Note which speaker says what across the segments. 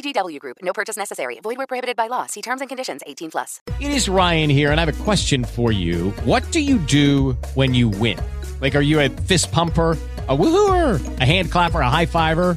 Speaker 1: VGW Group. No purchase necessary. Void where prohibited by law. See terms and conditions. 18 plus.
Speaker 2: It is Ryan here, and I have a question for you. What do you do when you win? Like, are you a fist pumper? A woohooer, a hand clapper, a high fiver.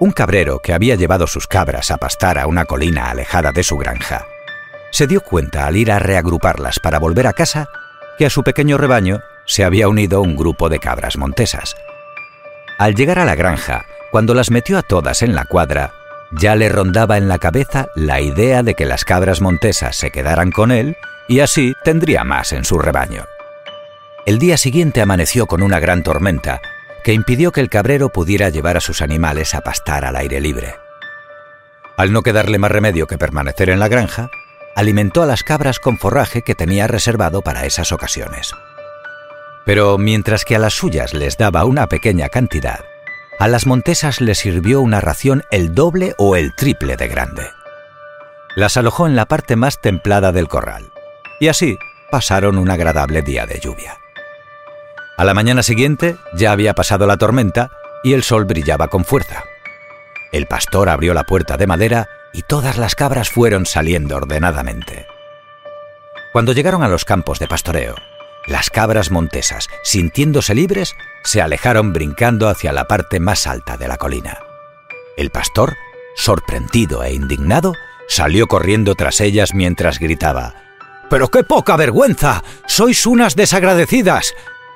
Speaker 3: Un cabrero que había llevado sus cabras a pastar a una colina alejada de su granja, se dio cuenta al ir a reagruparlas para volver a casa que a su pequeño rebaño se había unido un grupo de cabras montesas. Al llegar a la granja, cuando las metió a todas en la cuadra, ya le rondaba en la cabeza la idea de que las cabras montesas se quedaran con él y así tendría más en su rebaño. El día siguiente amaneció con una gran tormenta que impidió que el cabrero pudiera llevar a sus animales a pastar al aire libre. Al no quedarle más remedio que permanecer en la granja, alimentó a las cabras con forraje que tenía reservado para esas ocasiones. Pero mientras que a las suyas les daba una pequeña cantidad, a las montesas les sirvió una ración el doble o el triple de grande. Las alojó en la parte más templada del corral, y así pasaron un agradable día de lluvia. A la mañana siguiente ya había pasado la tormenta y el sol brillaba con fuerza. El pastor abrió la puerta de madera y todas las cabras fueron saliendo ordenadamente. Cuando llegaron a los campos de pastoreo, las cabras montesas, sintiéndose libres, se alejaron brincando hacia la parte más alta de la colina. El pastor, sorprendido e indignado, salió corriendo tras ellas mientras gritaba ¡Pero qué poca vergüenza! ¡Sois unas desagradecidas!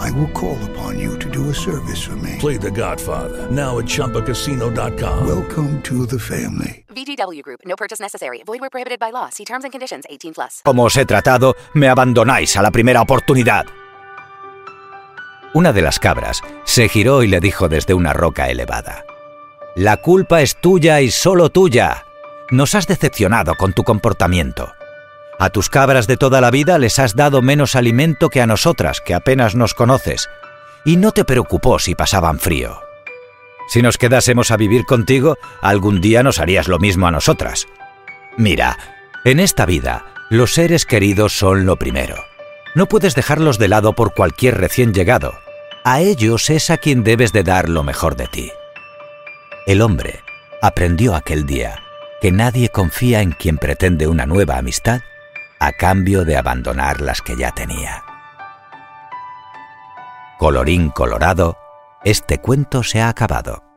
Speaker 4: I will call upon you to do a service for me.
Speaker 5: Play The Godfather now at ChumbaCasino.com.
Speaker 4: Welcome to the family.
Speaker 1: VGW Group. No purchase necessary. Void where prohibited by law. See terms and conditions. 18 plus.
Speaker 3: Como os he tratado, me abandonáis a la primera oportunidad. Una de las cabras se giró y le dijo desde una roca elevada. La culpa es tuya y solo tuya. Nos has decepcionado con tu comportamiento. A tus cabras de toda la vida les has dado menos alimento que a nosotras, que apenas nos conoces, y no te preocupó si pasaban frío. Si nos quedásemos a vivir contigo, algún día nos harías lo mismo a nosotras. Mira, en esta vida, los seres queridos son lo primero. No puedes dejarlos de lado por cualquier recién llegado. A ellos es a quien debes de dar lo mejor de ti. El hombre aprendió aquel día que nadie confía en quien pretende una nueva amistad a cambio de abandonar las que ya tenía. Colorín colorado, este cuento se ha acabado.